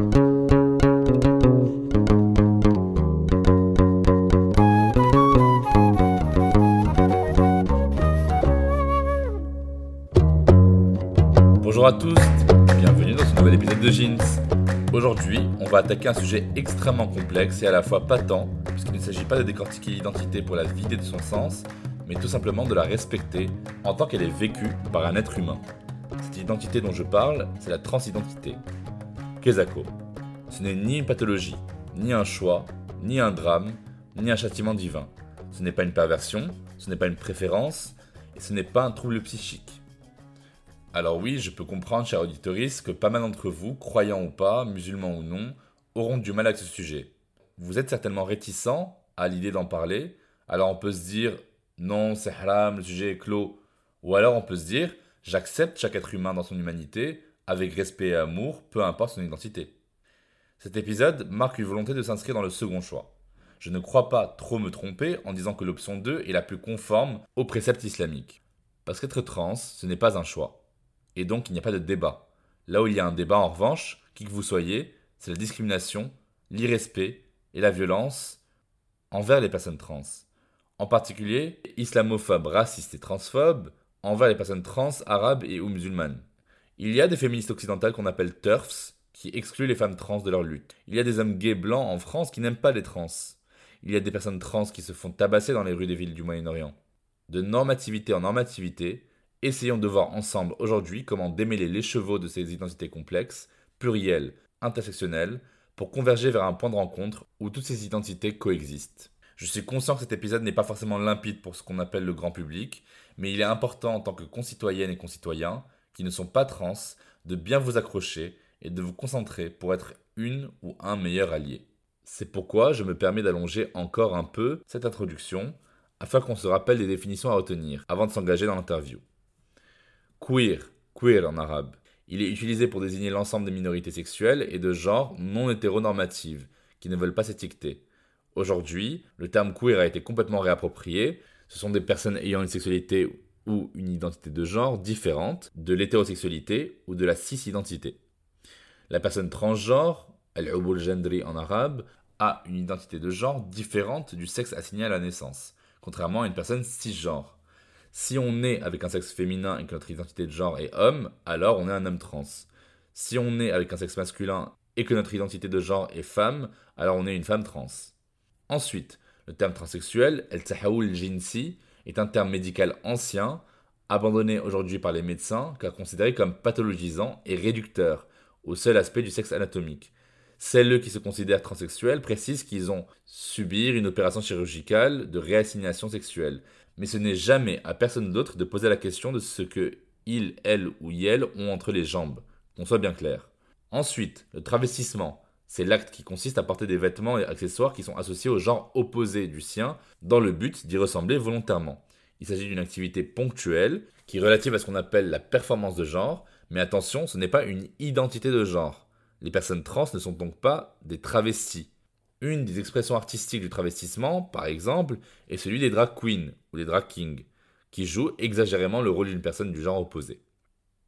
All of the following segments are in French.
Bonjour à tous, bienvenue dans ce nouvel épisode de Jeans. Aujourd'hui, on va attaquer un sujet extrêmement complexe et à la fois patent, puisqu'il ne s'agit pas de décortiquer l'identité pour la vider de son sens, mais tout simplement de la respecter en tant qu'elle est vécue par un être humain. Cette identité dont je parle, c'est la transidentité. Kezako. Ce n'est ni une pathologie, ni un choix, ni un drame, ni un châtiment divin. Ce n'est pas une perversion, ce n'est pas une préférence, et ce n'est pas un trouble psychique. Alors oui, je peux comprendre, cher auditoris, que pas mal d'entre vous, croyants ou pas, musulmans ou non, auront du mal avec ce sujet. Vous êtes certainement réticents à l'idée d'en parler, alors on peut se dire non, c'est haram, le sujet est clos. Ou alors on peut se dire j'accepte chaque être humain dans son humanité, avec respect et amour, peu importe son identité. Cet épisode marque une volonté de s'inscrire dans le second choix. Je ne crois pas trop me tromper en disant que l'option 2 est la plus conforme aux préceptes islamiques. Parce qu'être trans, ce n'est pas un choix et donc il n'y a pas de débat. Là où il y a un débat, en revanche, qui que vous soyez, c'est la discrimination, l'irrespect et la violence envers les personnes trans. En particulier, islamophobes, racistes et transphobes envers les personnes trans, arabes et ou musulmanes. Il y a des féministes occidentales qu'on appelle TERFs, qui excluent les femmes trans de leur lutte. Il y a des hommes gays blancs en France qui n'aiment pas les trans. Il y a des personnes trans qui se font tabasser dans les rues des villes du Moyen-Orient. De normativité en normativité, Essayons de voir ensemble aujourd'hui comment démêler les chevaux de ces identités complexes, plurielles, intersectionnelles, pour converger vers un point de rencontre où toutes ces identités coexistent. Je suis conscient que cet épisode n'est pas forcément limpide pour ce qu'on appelle le grand public, mais il est important en tant que concitoyennes et concitoyens, qui ne sont pas trans, de bien vous accrocher et de vous concentrer pour être une ou un meilleur allié. C'est pourquoi je me permets d'allonger encore un peu cette introduction, afin qu'on se rappelle des définitions à retenir avant de s'engager dans l'interview. Queer, queer en arabe. Il est utilisé pour désigner l'ensemble des minorités sexuelles et de genre non hétéronormatives, qui ne veulent pas s'étiqueter. Aujourd'hui, le terme queer a été complètement réapproprié. Ce sont des personnes ayant une sexualité ou une identité de genre différente de l'hétérosexualité ou de la cis-identité. La personne transgenre, al-ubul gendri en arabe, a une identité de genre différente du sexe assigné à la naissance, contrairement à une personne cisgenre. Si on est avec un sexe féminin et que notre identité de genre est homme, alors on est un homme trans. Si on est avec un sexe masculin et que notre identité de genre est femme, alors on est une femme trans. Ensuite, le terme transsexuel, el tahaoul jinsi, est un terme médical ancien, abandonné aujourd'hui par les médecins, car considéré comme pathologisant et réducteur au seul aspect du sexe anatomique. Celles qui se considèrent transsexuels précisent qu'ils ont subir une opération chirurgicale de réassignation sexuelle, mais ce n'est jamais à personne d'autre de poser la question de ce que il, elle ou yel ont entre les jambes, qu'on soit bien clair. Ensuite, le travestissement, c'est l'acte qui consiste à porter des vêtements et accessoires qui sont associés au genre opposé du sien, dans le but d'y ressembler volontairement. Il s'agit d'une activité ponctuelle, qui est relative à ce qu'on appelle la performance de genre, mais attention, ce n'est pas une identité de genre. Les personnes trans ne sont donc pas des travestis. Une des expressions artistiques du travestissement, par exemple, est celui des drag queens ou des drag kings, qui jouent exagérément le rôle d'une personne du genre opposé.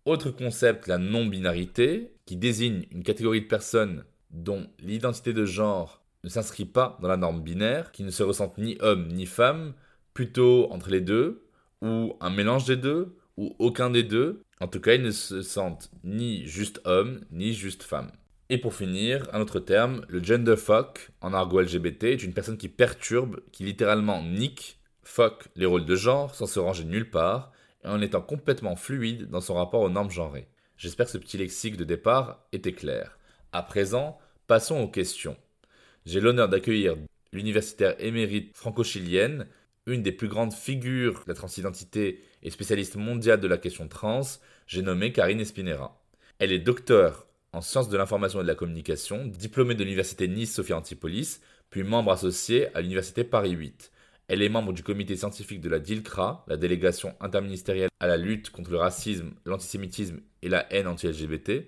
Autre concept, la non-binarité, qui désigne une catégorie de personnes dont l'identité de genre ne s'inscrit pas dans la norme binaire, qui ne se ressentent ni homme ni femme, plutôt entre les deux, ou un mélange des deux, ou aucun des deux. En tout cas, ils ne se sentent ni juste homme, ni juste femme. Et pour finir, un autre terme, le gender fuck en argot LGBT est une personne qui perturbe, qui littéralement nique, fuck les rôles de genre sans se ranger nulle part et en étant complètement fluide dans son rapport aux normes genrées. J'espère que ce petit lexique de départ était clair. À présent, passons aux questions. J'ai l'honneur d'accueillir l'universitaire émérite franco-chilienne, une des plus grandes figures de la transidentité et spécialiste mondiale de la question trans, j'ai nommé Karine Espinera. Elle est docteur en sciences de l'information et de la communication, diplômée de l'université Nice Sophia Antipolis, puis membre associé à l'université Paris 8. Elle est membre du comité scientifique de la DILCRA, la délégation interministérielle à la lutte contre le racisme, l'antisémitisme et la haine anti-LGBT.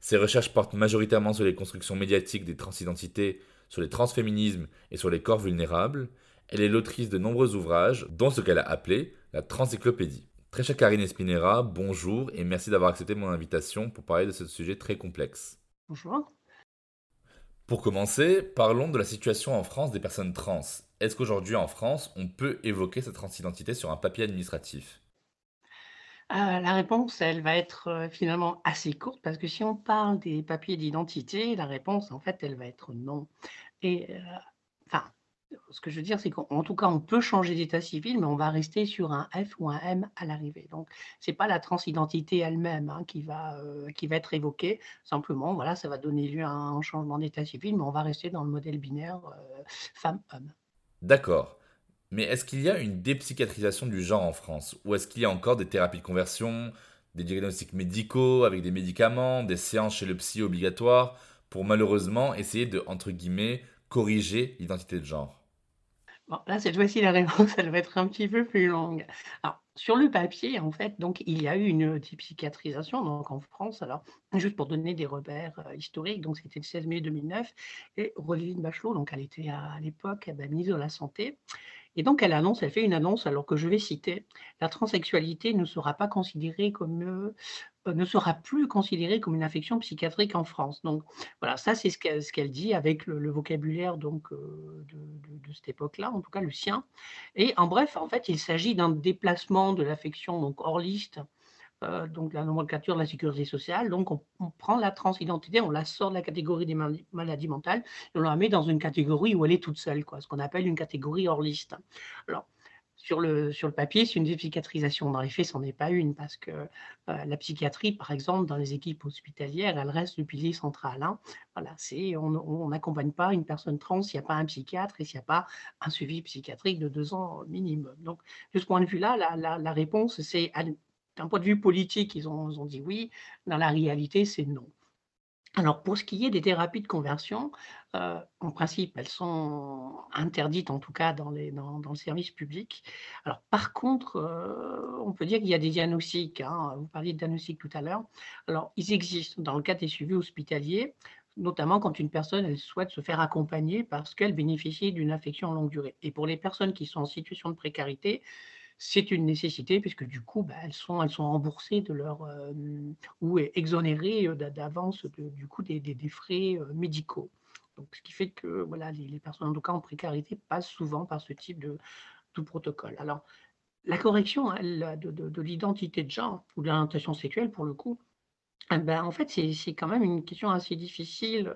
Ses recherches portent majoritairement sur les constructions médiatiques des transidentités, sur les transféminismes et sur les corps vulnérables. Elle est l'autrice de nombreux ouvrages, dont ce qu'elle a appelé la transéclopédie. Très chère Karine Espinera, bonjour et merci d'avoir accepté mon invitation pour parler de ce sujet très complexe. Bonjour. Pour commencer, parlons de la situation en France des personnes trans. Est-ce qu'aujourd'hui en France, on peut évoquer sa transidentité sur un papier administratif? Euh, la réponse, elle va être euh, finalement assez courte parce que si on parle des papiers d'identité, la réponse, en fait, elle va être non. Et euh, enfin, ce que je veux dire, c'est qu'en tout cas, on peut changer d'état civil, mais on va rester sur un F ou un M à l'arrivée. Donc, c'est pas la transidentité elle-même hein, qui, va, euh, qui va être évoquée. Simplement, voilà, ça va donner lieu à un changement d'état civil, mais on va rester dans le modèle binaire femme-homme. D'accord. Mais est-ce qu'il y a une dépsychiatrisation du genre en France? Ou est-ce qu'il y a encore des thérapies de conversion, des diagnostics médicaux avec des médicaments, des séances chez le psy obligatoires pour malheureusement essayer de, entre guillemets, corriger l'identité de genre? Bon, là, cette fois-ci, la réponse, elle va être un petit peu plus longue. Alors, sur le papier, en fait, donc, il y a eu une psychiatrisation donc, en France. Alors, juste pour donner des repères euh, historiques, donc c'était le 16 mai 2009, et Roselyne Bachelot, donc elle était à, l'époque eh ben, ministre de la Santé, et donc, elle annonce, elle fait une annonce, alors que je vais citer, la transsexualité ne sera pas considérée comme, euh, ne sera plus considérée comme une affection psychiatrique en France. Donc, voilà, ça, c'est ce qu'elle dit avec le, vocabulaire donc, euh, de, cette époque-là, en tout cas le sien. Et en bref, en fait, il s'agit d'un déplacement de l'affection hors liste euh, donc la nomenclature de la sécurité sociale. Donc, on, prend la transidentité, on la sort de la catégorie des maladies mentales et on la met dans une catégorie où elle est toute seule, quoi, ce qu'on appelle une catégorie hors liste. Alors, sur le, sur le papier, c'est une dépsychiatrisation. Dans les faits, ce n'en est pas une, parce que euh, la psychiatrie, par exemple, dans les équipes hospitalières, elle reste le pilier central. Hein. Voilà, c'est, on n'accompagne pas une personne trans s'il n'y a pas un psychiatre et s'il n'y a pas un suivi psychiatrique de deux ans minimum. Donc, de ce point de vue-là, la, la, la réponse, c'est d'un point de vue politique, ils ont, dit oui. Dans la réalité, c'est non. Alors, pour ce qui est des thérapies de conversion, euh, en principe, elles sont interdites, en tout cas dans, le service public. Alors, par contre, euh, on peut dire qu'il y a des diagnostics. Hein. vous parliez de diagnostics tout à l'heure. Alors, ils existent dans le cas des suivis hospitaliers, notamment quand une personne souhaite se faire accompagner parce qu'elle bénéficie d'une affection longue durée. Et pour les personnes qui sont en situation de précarité, c'est une nécessité puisque du coup, bah, elles, sont, elles sont remboursées de leur, ou exonérées d'avance du coup des, frais médicaux. Donc, ce qui fait que voilà, les, personnes en cas en précarité passent souvent par ce type de, de protocole. Alors, la correction elle, de, de, l'identité de genre ou de l'orientation sexuelle, pour le coup, ben, en fait, c'est quand même une question assez difficile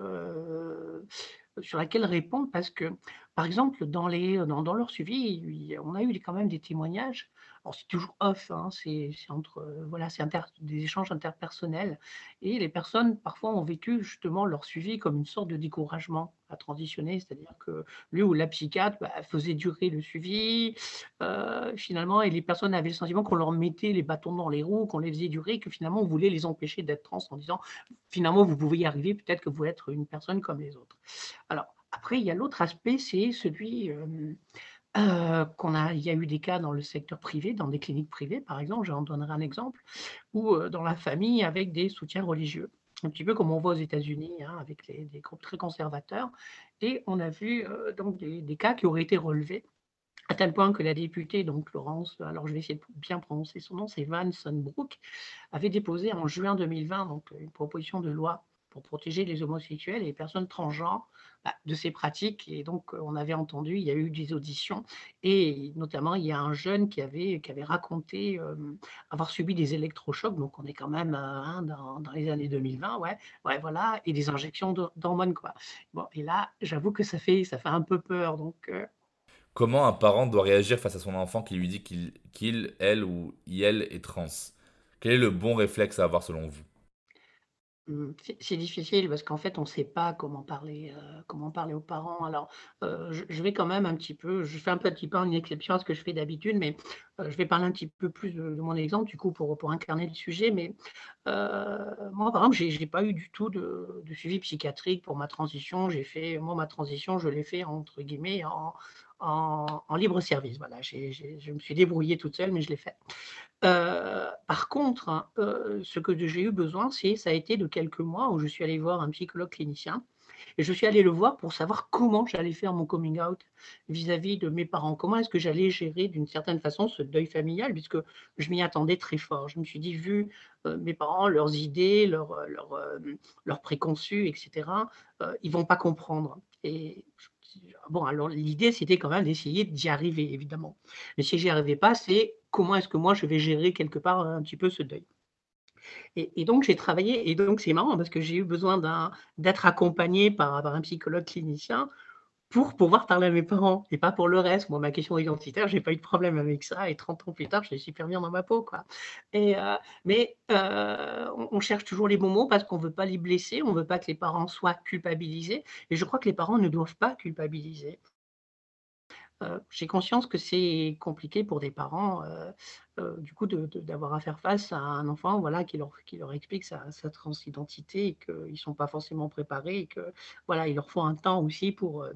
sur laquelle répondre parce que, par exemple, dans, les, dans leur suivi, on a eu quand même des témoignages c'est toujours off, hein, c'est entre euh, voilà, c'est des échanges interpersonnels et les personnes parfois ont vécu justement leur suivi comme une sorte de découragement à transitionner, c'est-à-dire que lui ou la psychiatre bah, faisait durer le suivi euh, finalement et les personnes avaient le sentiment qu'on leur mettait les bâtons dans les roues, qu'on les faisait durer, que finalement on voulait les empêcher d'être trans en disant finalement vous pouvez y arriver, peut-être que vous êtes une personne comme les autres. Alors après il y a l'autre aspect, c'est celui euh, qu'on a, il y a eu des cas dans le secteur privé, dans des cliniques privées, par exemple, j'en donnerai un exemple, ou dans la famille avec des soutiens religieux. Un petit peu comme on voit aux États-Unis, hein, avec des groupes très conservateurs. Et on a vu donc des, cas qui auraient été relevés, à tel point que la députée, donc Florence, alors je vais essayer de bien prononcer son nom, c'est Van Sonbrook, avait déposé en juin 2020 donc, une proposition de loi pour protéger les homosexuels et les personnes transgenres bah, de ces pratiques. Et donc, euh, on avait entendu, il y a eu des auditions, et notamment, il y a un jeune qui avait, qui avait raconté euh, avoir subi des électrochocs, donc on est quand même euh, hein, dans, dans, les années 2020, ouais, ouais, voilà, et des injections d'hormones, quoi. Bon, et là, j'avoue que ça fait, ça fait un peu peur, donc... Comment un parent doit réagir face à son enfant qui lui dit qu'il, qu'il elle ou elle est trans? Quel est le bon réflexe à avoir selon vous? C'est c'est difficile parce qu'en fait, on ne sait pas comment parler, heu, comment parler aux parents. Alors, heu, je vais quand même un petit peu je fais un petit peu une exception à ce que je fais d'habitude, mais, heu, je vais parler un petit peu plus de de mon exemple du coup pour pour incarner le sujet. Mais, heu, moi par exemple, j'ai pas eu du tout de suivi psychiatrique pour ma transition. J'ai fait moi ma transition, je l'ai fait entre guillemets en libre service. Voilà, je me suis débrouillée toute seule, mais je l'ai fait. Heu, par contre, hein, heu, ce que j'ai eu besoin, c'est ça a été de quelques mois où je suis allée voir un psychologue clinicien et je suis allée le voir pour savoir comment j'allais faire mon coming out vis-à-vis de mes parents. Comment est-ce que j'allais gérer d'une certaine façon ce deuil familial puisque je m'y attendais très fort. Je me suis dit: «Vu, heu, mes parents, leurs idées, leurs, hem, leurs préconçus et cetera, heu, ils vont pas comprendre» et bon alors l'idée c'était quand même d'essayer d'y arriver évidemment. Mais si j'y arrivais pas, c'est comment est-ce que moi je vais gérer quelque part, un petit peu ce deuil? Et donc j'ai travaillé et donc c'est marrant parce que j'ai eu besoin d'être accompagnée par un psychologue clinicien pour pouvoir parler à mes parents et pas pour le reste. Moi, ma question identitaire, j'ai pas eu de problème avec ça et 30 ans plus tard, je suis super bien dans ma peau, quoi et heu, mais heu, on on cherche toujours les bons mots parce qu'on veut pas les blesser, on veut pas que les parents soient culpabilisés et je crois que les parents ne doivent pas culpabiliser. Heu, j'ai conscience que c'est compliqué pour des parents, heu heu, du coup, d'avoir à faire face à un enfant, voilà, qui leur explique sa transidentité et qu'ils ne sont pas forcément préparés et que, voilà, il leur faut un temps aussi pour,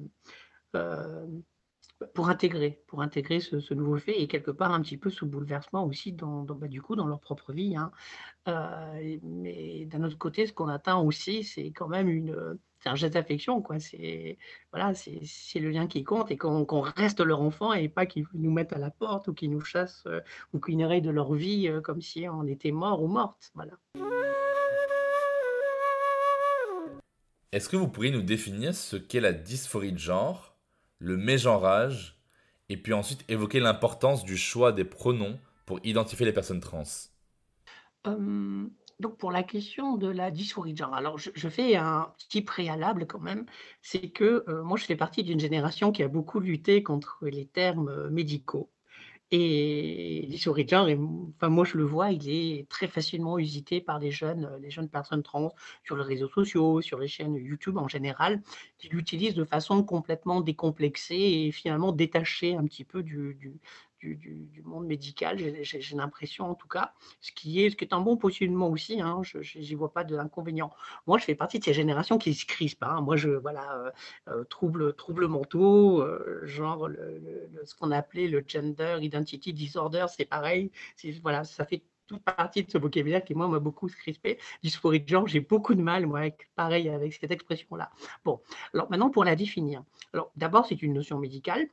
pour intégrer pour intégrer ce nouveau fait et quelque part un petit peu ce bouleversement aussi dans bah, du coup, dans leur propre vie, hein. Mais d'un autre côté, ce qu'on attend aussi, c'est quand même une, c'est un geste d'affection, quoi. C'est voilà, c'est le lien qui compte et qu'on reste leur enfant et pas qu'ils nous mettent à la porte ou qu'ils nous chassent, heu, ou qu'ils nous rayent de leur vie, heu, comme si on était mort ou morte, voilà. Est-ce que vous pourriez nous définir ce qu'est la dysphorie de genre, le mégenrage, et puis ensuite évoquer l'importance du choix des pronoms pour identifier les personnes trans? Hem, donc pour la question de la dysphorie alors je je fais un petit préalable quand même, c'est que, heu, moi je fais partie d'une génération qui a beaucoup lutté contre les termes, heu, médicaux. Et dysphorie de genre enfin moi je le vois, il est très facilement usité par les jeunes, heu, les jeunes personnes trans sur les réseaux sociaux, sur les chaînes YouTube en général, qui l'utilisent de façon complètement décomplexée et finalement détachée un petit peu du du du monde médical, j'ai l'impression en tout cas, ce qui est un bon positionnement aussi, hein, je j'y vois pas d'inconvénient. Moi, je fais partie de ces générations qui se crispent, hein. Moi, je voilà, heu, troubles troubles mentaux, heu, genre ce qu'on appelait le gender identity disorder, c'est pareil, voilà, ça fait toute partie de ce vocabulaire qui, moi, m'a beaucoup crispé. Dysphorie de genre, j'ai beaucoup de mal, moi, avec pareil, avec cette expression-là. Bon, alors maintenant pour la définir. Alors d'abord, c'est une notion médicale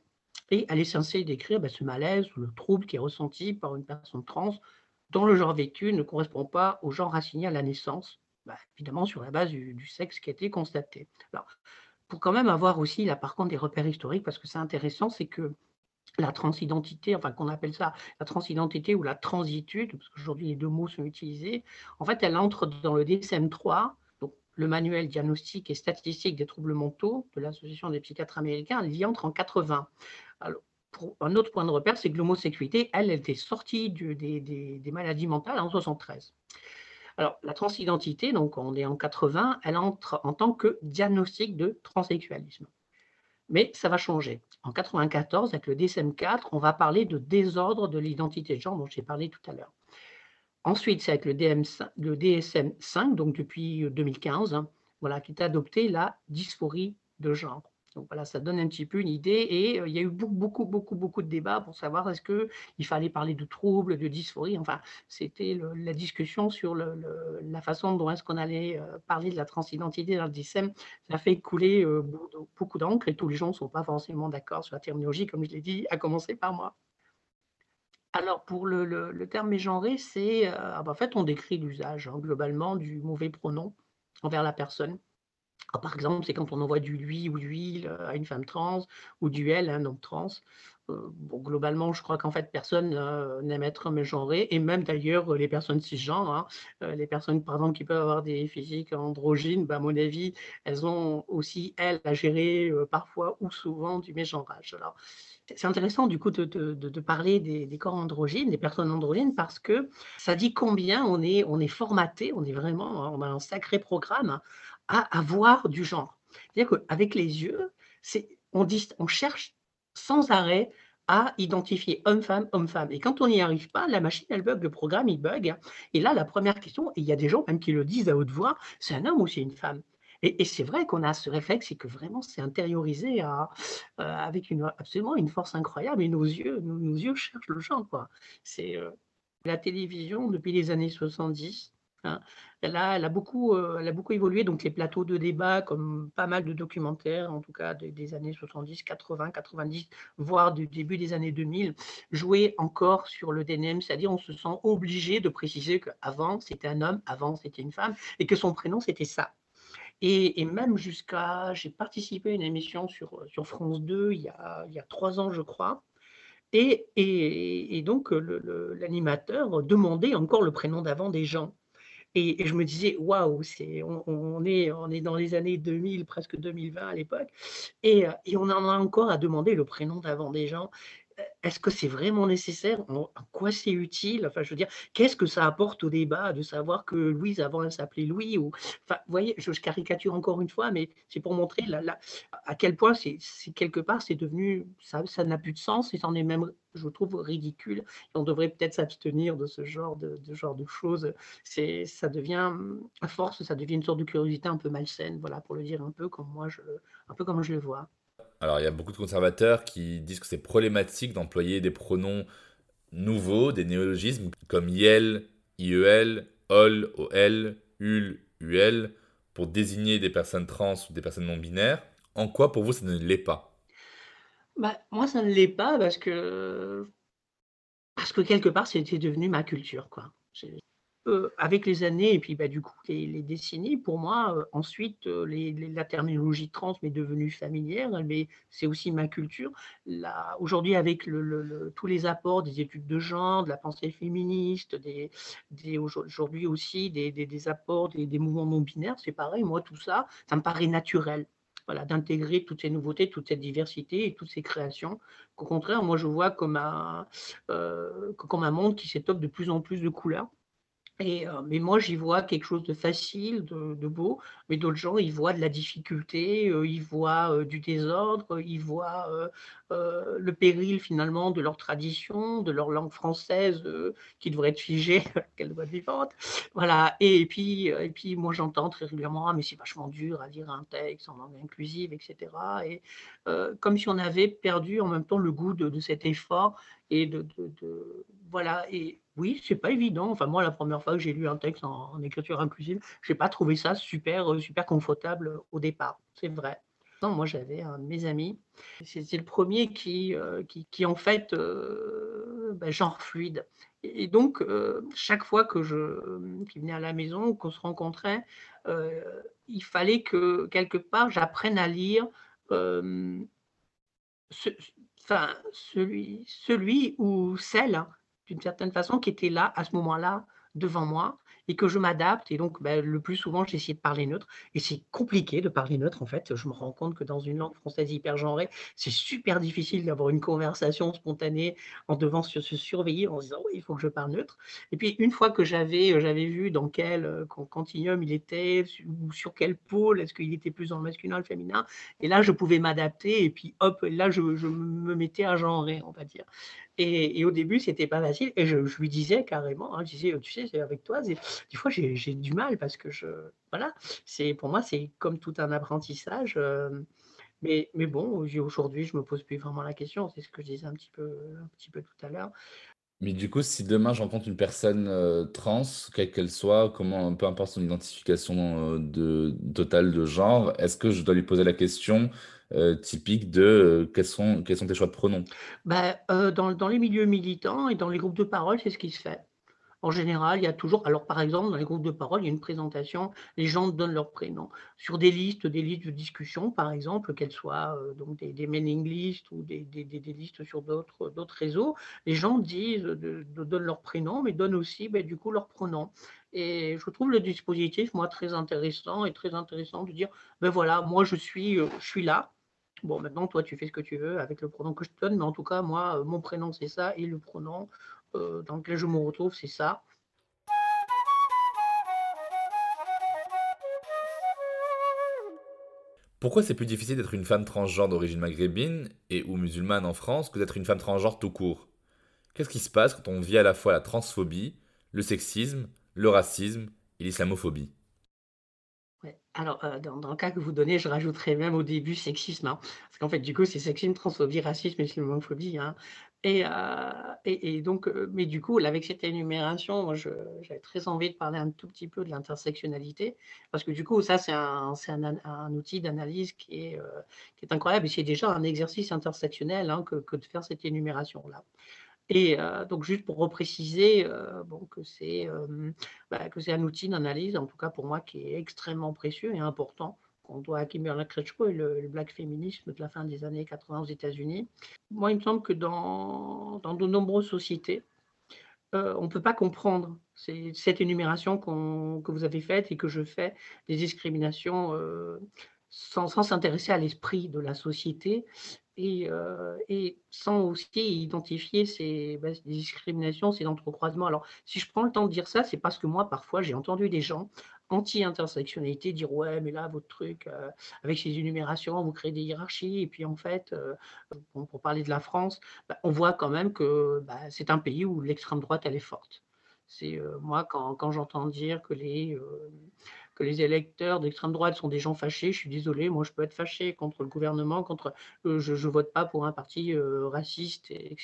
elle est censée décrire, bah, ce malaise ou le trouble qui est ressenti par une personne trans dont le genre vécu ne correspond pas au genre assigné à la naissance, bah, évidemment sur la base du sexe qui a été constaté. Alors, pour quand même avoir aussi là par contre des repères historiques parce que c'est intéressant, c'est que la transidentité, enfin qu'on appelle ça la transidentité ou la transitude, parce qu'aujourd'hui les 2 mots sont utilisés, en fait elle entre dans le DSM-3, donc le manuel diagnostique et statistique des troubles mentaux de l'Association des psychiatres américains, y entre en 80. Alors, un autre point de repère, c'est que l'homosexualité, elle, elle était sortie des des maladies mentales en 73. Alors la transidentité, donc on est en 80, elle entre en tant que diagnostic de transsexualisme. Mais ça va changer. En 94, avec le DSM-4, on va parler de désordre de l'identité de genre dont j'ai parlé tout à l'heure. Ensuite, c'est avec le DM le DSM-5, donc depuis, heu, 2015, hein, voilà, qui est adopté la dysphorie de genre. Donc voilà, ça donne un petit peu une idée et heu, il y a eu beaucoup, beaucoup, beaucoup, beaucoup de débats pour savoir est-ce qu'il fallait parler de troubles, de dysphorie, enfin, c'était la discussion sur la façon dont est-ce qu'on allait, heu, parler de la transidentité dans le DSM. Ça fait couler, beaucoup d'encre et tous les gens ne sont pas forcément d'accord sur la terminologie, comme je l'ai dit, à commencer par moi. Alors pour le terme mégenré, c'est, heu, ah bah, en fait, on décrit l'usage, hein, globalement du mauvais pronom envers la personne. Ah, par exemple, c'est quand on envoie du lui ou l'huile, heu, à une femme trans ou du elle à un homme trans. Heu, bon, globalement, je crois qu'en fait, personne, n'aime être mégenré et même d'ailleurs, les personnes cisgenres, hein, les personnes, par exemple, qui peuvent avoir des physiques androgynes, bah, à mon avis, elles ont aussi, elles, à gérer, parfois ou souvent du mégenrage. Alors, c'est intéressant du coup de parler des corps androgynes, des personnes androgynes parce que ça dit combien on est on est formaté, on est vraiment hein, a un sacré programme à avoir du genre. C'est-à-dire qu'avec les yeux, on on cherche sans arrêt à identifier homme-femme, homme-femme et quand on n'y arrive pas, la machine, elle bug, le programme, il bug et là, la première question et il y a des gens même qui le disent à haute voix: «C'est un homme ou c'est une femme?» Et c'est vrai qu'on a ce réflexe et que vraiment c'est intériorisé heu, avec absolument une force incroyable et nos yeux nos yeux cherchent le quoi. C'est, heu, la télévision depuis les années 70, hein, elle a beaucoup, heu, elle a beaucoup évolué donc les plateaux de débat comme pas mal de documentaires en tout cas des des années 70-80-90, voire du début des années 2000, jouaient encore sur le dénem, c'est-à-dire on se sent obligé de préciser qu'avant c'était un homme, avant c'était une femme et que son prénom c'était ça. Et même jusqu'à j'ai participé à une émission sur, sur France 2 il y a il y a 3 ans je crois. Et et donc l'animateur demandait encore le prénom d'avant des gens. Et je me disais: «Waouh, c'est on on est on est dans les années 2000, presque 2020 à l'époque. Et et on en a encore à demander le prénom d'avant des gens». Est-ce que c'est vraiment nécessaire? En en quoi c'est utile? Enfin, je veux dire, qu'est-ce que ça apporte au débat de savoir que Louise avant elle s'appelait Louis ou enfin, voyez, je caricature encore une fois, mais c'est pour montrer la à quel point c'est quelque part, c'est devenu ça n'a plus de sens et c'en est même, je trouve, ridicule. On devrait peut-être s'abstenir de ce genre de genre de choses. Ça devient, à force, ça devient une sorte de curiosité un peu malsaine, voilà, pour le dire un peu comme moi un peu comme je le vois. Alors, il y a beaucoup de conservateurs qui disent que c'est problématique d'employer des pronoms nouveaux, des néologismes comme iel, iel, ol, ol, ul, ul, pour désigner des personnes trans ou des personnes non binaires. En quoi, pour vous, ça ne l'est pas? Bah, moi ça ne l'est pas parce que parce que quelque part c'était devenu ma culture, quoi. Avec les années et puis, bah, du coup, les décennies, pour moi, heu, ensuite, les la terminologie trans m'est devenue familière, mais c'est aussi ma culture. Aujourd'hui, avec tous les apports des études de genre, de la pensée féministe, des des aujour aujourd'hui aussi des apports des mouvements non binaires, c'est pareil, moi, tout ça, ça me paraît naturel. Voilà, d'intégrer toutes ces nouveautés, toute cette diversité et toutes ces créations, qu'au contraire, moi, je vois comme un, un monde qui s'étoffe de plus en plus de couleurs. Heu, mais moi, j'y vois quelque chose de facile, de beau, mais d'autres gens, ils voient de la difficulté, heu, ils voient, heu, du désordre, ils voient, le péril finalement de leur tradition, de leur langue française, qui devrait être figée, qu'elle doit être vivante. Voilà. Et puis, et puis moi, j'entends très régulièrement: «Ah mais c'est vachement dur à lire un texte en langue inclusive» et cetera. Et comme si on avait perdu en même temps le goût de cet effort et de voilà. Et oui, c'est pas évident. Enfin, moi, la première fois que j'ai lu un texte en écriture inclusive, j'ai pas trouvé ça super, heu, super confortable, heu, au départ, c'est vrai. Non, moi, j'avais un de mes amis, c'était le premier qui, heu, qui qui en fait, bah, genre fluide et donc chaque fois que je, qu'il venait à la maison, qu'on se rencontrait, il fallait que quelque part j'apprenne à lire, enfin, celui celui ou celle, hein, d'une certaine façon, qui était là, à ce moment-là, devant moi et que je m'adapte et donc bah, le plus souvent, j'essayais de parler neutre et c'est compliqué de parler neutre, en fait. Je me rends compte que dans une langue française hyper genrée, c'est super difficile d'avoir une conversation spontanée en devant se se surveiller, en se disant: «Oui, il faut que je parle neutre» et puis une fois que j'avais, heu, j'avais vu dans quel, continuum il était, ou sur quel pôle, est-ce qu'il était plus dans le masculin, le féminin et là, je pouvais m'adapter et puis hop, là, je je me mettais à genrer, on va dire. Et au début, c'était pas facile et je lui disais carrément, hein, je disais: «Heu, tu sais, c'est avec toi, des fois, j'ai du mal parce que je» voilà, c'est pour moi, c'est comme tout un apprentissage, hem, mais mais bon, aujourd'hui, je me pose plus vraiment la question. C'est ce que je disais un petit peu un petit peu tout à l'heure. Mais du coup, si demain je rencontre une personne, heu, trans, quelle qu'elle soit, comment peu importe son identification, de totale de genre, est-ce que je dois lui poser la question, heu, typique de, heu: «Quels sont quels sont tes choix de pronoms?» Bah, heu, dans dans les milieux militants et dans les groupes de parole, c'est ce qui se fait. En général, il y a toujours alors par exemple, dans les groupes de parole, il y a une présentation, les gens donnent leur prénom. Sur des listes des listes de discussion, par exemple, qu'elles soient, heu, donc des mailing lists ou des des des listes sur d'autres réseaux, les gens disent, donnent leur prénom, mais donnent aussi, beh, du coup, leur pronom et je trouve le dispositif, moi, très intéressant et très intéressant de dire: «Beh, voilà, moi je suis, je suis là. Bon, maintenant toi, tu fais ce que tu veux avec le pronom que je te donne, mais en tout cas, moi, heu, mon prénom, c'est ça et le pronom, heu, dans lequel je me retrouve, c'est ça». Pourquoi c'est plus difficile d'être une femme transgenre d'origine maghrébine et ou musulmane en France que d'être une femme transgenre tout court? Qu'est-ce qui se passe quand on vit à la fois la transphobie, le sexisme, le racisme et l'islamophobie? Alors, heu, dans le cas que vous donnez, je rajouterais même au début sexisme, hein, parce qu'en fait, du coup, c'est sexisme, transphobie, racisme, islamophobie, hein. Et heu et et donc heu, mais du coup, avec cette énumération, j'avais très envie de parler un tout petit peu de l'intersectionnalité. Parce que du coup, ça, c'est un un un outil d'analyse qui heu, qui est incroyable. Et c'est déjà un exercice intersectionnel, hein, que que de faire cette énumération-là. Et heu, donc juste pour repréciser, heu, bon que c'est, hem, bah, un outil d'analyse, en tout cas pour moi, qui est extrêmement précieux et important, qu'on doit à Kimberlé Crenshaw et le black féminisme de la fin des années 80 aux États-Unis. Moi, il me semble que dans dans de nombreuses sociétés, heu, on ne peut pas comprendre cette énumération que vous avez faite et que je fais des discriminations, sans sans s'intéresser à l'esprit de la société et heu et sans aussi identifier ces, bah, ces discriminations, ces entrecroisements. Alors, si je prends le temps de dire ça, c'est parce que moi, parfois, j'ai entendu des gens anti-intersectionnalité dire: «Ouais, mais là, votre truc, heu, avec ces énumérations, vous créez des hiérarchies» et puis, en fait, bon, pour parler de la France, bah, on voit quand même que, bah, c'est un pays où l'extrême droite, elle est forte. C'est, moi, quand j'entends dire que les, que les électeurs d'extrême droite sont des gens fâchés. Je suis désolé, moi je peux être fâché contre le gouvernement, contre heu, je ne vote pas pour un parti, heu, raciste et et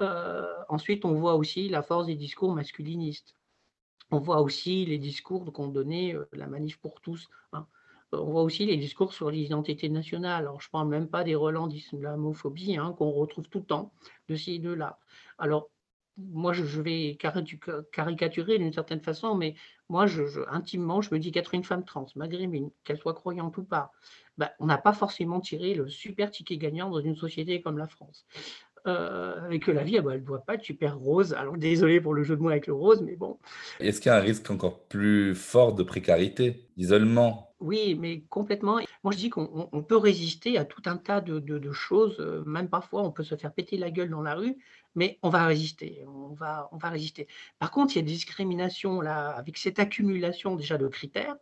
Heu, ensuite, on voit aussi la force des discours masculinistes. On voit aussi les discours qu'ont donné, la Manif pour tous, hein. On voit aussi les discours sur l'identité nationale. Alors je ne parle même pas des relents d'islamophobie, hein, qu'on retrouve tout le temps, de ci et de là. Alors moi, je vais caricaturer d'une certaine façon, mais moi, je je intimement, je me dis qu'être une femme trans, maghrébine, qu'elle soit croyante ou pas, bah, on n'a pas forcément tiré le super ticket gagnant dans une société comme la France. Heu, et que la vie, bah, elle ne doit pas être super rose. Alors désolé pour le jeu de mots avec le rose, mais bon. Est-ce qu'il y a un risque encore plus fort de précarité, d'isolement? Oui, mais complètement. Moi, je dis qu'on on on peut résister à tout un tas de de de choses, heu, même parfois on peut se faire péter la gueule dans la rue, mais on va résister, on va on va résister. Par contre, il y a des discriminations là, avec cette accumulation déjà de critères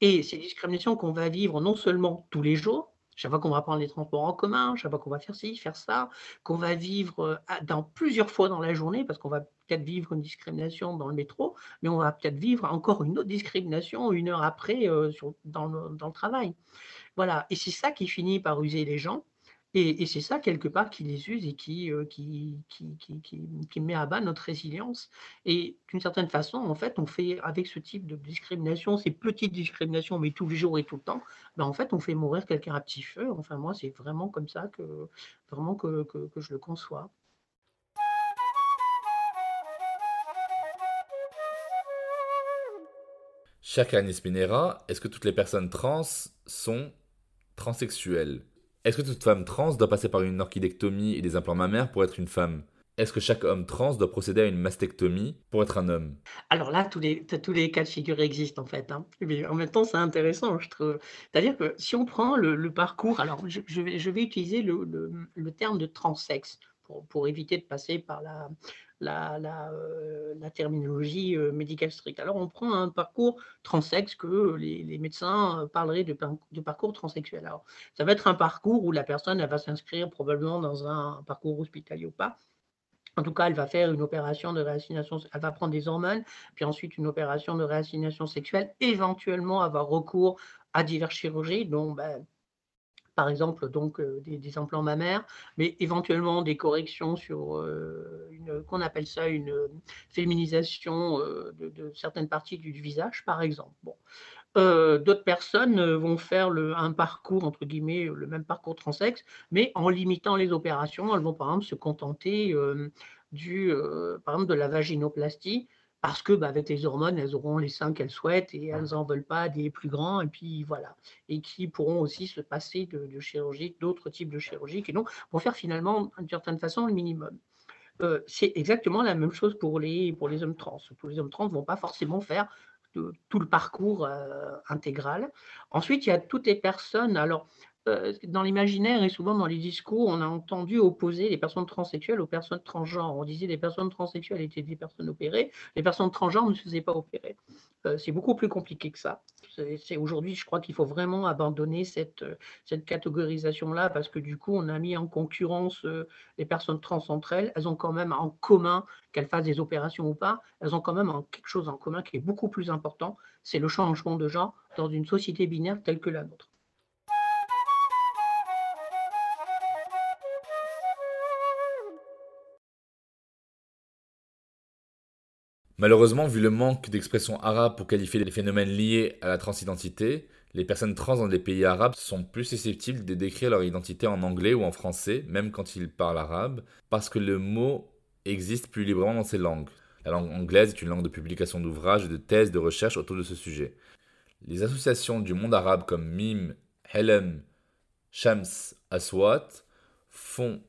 et ces discriminations qu'on va vivre non seulement tous les jours, chaque fois qu'on va prendre les transports en commun, chaque fois qu'on va faire ci, faire ça, qu'on va vivre, dans plusieurs fois dans la journée, parce qu'on va peut-être vivre une discrimination dans le métro, mais on va peut-être vivre encore une autre discrimination une heure après, le dans le travail. Voilà et c'est ça qui finit par user les gens et c'est ça quelque part qui les use et qui, heu, qui qui qui qui met à bas notre résilience et d'une certaine façon, en fait, on fait avec ce type de discrimination, ces petites discriminations, mais tous les jours et tout le temps, ben, en fait, on fait mourir quelqu'un à petit feu. Enfin moi, c'est vraiment comme ça que vraiment que que je le conçois. Cher Anis Minera, est-ce que toutes les personnes trans sont transsexuelles? Est-ce que toute femme trans doit passer par une orchidectomie et des implants mammaires pour être une femme? Est-ce que chaque homme trans doit procéder à une mastectomie pour être un homme? Alors là, tous les tous les cas de figure existent en fait, hein. En même temps, c'est intéressant, je trouve. C'est-à-dire que si on prend le parcours alors je vais je vais utiliser le le, le terme de transsexe pour pour éviter de passer par la la la, terminologie, heu, médicale stricte. Alors on prend un parcours transsexe que les médecins, heu, parleraient de par de parcours transsexuel. Alors ça va être un parcours où la personne, elle va s'inscrire probablement dans un parcours hospitalier ou pas. En tout cas, elle va faire une opération de réassignation elle va prendre des hormones, puis ensuite une opération de réassignation sexuelle, éventuellement avoir recours à diverses chirurgies dont, bah, par exemple, donc heu, des implants mammaires, mais éventuellement des corrections sur, une qu'on appelle ça une, heu, féminisation, de certaines parties du visage, par exemple. Bon, d'autres personnes, vont faire le un parcours entre guillemets, «le même parcours transexe», mais en limitant les opérations. Elles vont par exemple se contenter, du, par exemple, de la vaginoplastie, parce que bah, avec les hormones, elles auront les seins qu'elles souhaitent et elles n'en veulent pas des plus grands, et puis voilà, et qui pourront aussi se passer de, de chirurgie, d'autres types de chirurgie, et donc pour faire finalement, d'une certaine façon, le minimum. Euh, c'est exactement la même chose pour les, pour les hommes trans. Pour les hommes trans ne vont pas forcément faire tout le parcours euh, intégral. Ensuite, il y a toutes les personnes. Alors, dans l'imaginaire et souvent dans les discours, on a entendu opposer les personnes transsexuelles aux personnes transgenres. On disait les personnes transsexuelles étaient des personnes opérées, les personnes transgenres ne se faisaient pas opérer. Euh, c'est beaucoup plus compliqué que ça. Aujourd'hui, je crois qu'il faut vraiment abandonner cette, cette catégorisation-là parce que du coup, on a mis en concurrence euh, les personnes trans entre elles. Elles ont quand même en commun qu'elles fassent des opérations ou pas. Elles ont quand même quelque chose en commun qui est beaucoup plus important. C'est le changement de genre dans une société binaire telle que la nôtre. Malheureusement, vu le manque d'expressions arabes pour qualifier les phénomènes liés à la transidentité, les personnes trans dans les pays arabes sont plus susceptibles de décrire leur identité en anglais ou en français, même quand ils parlent arabe, parce que le mot existe plus librement dans ces langues. La langue anglaise est une langue de publication d'ouvrages et de thèses de recherche autour de ce sujet. Les associations du monde arabe comme Mim, Helem, Shams, Aswat font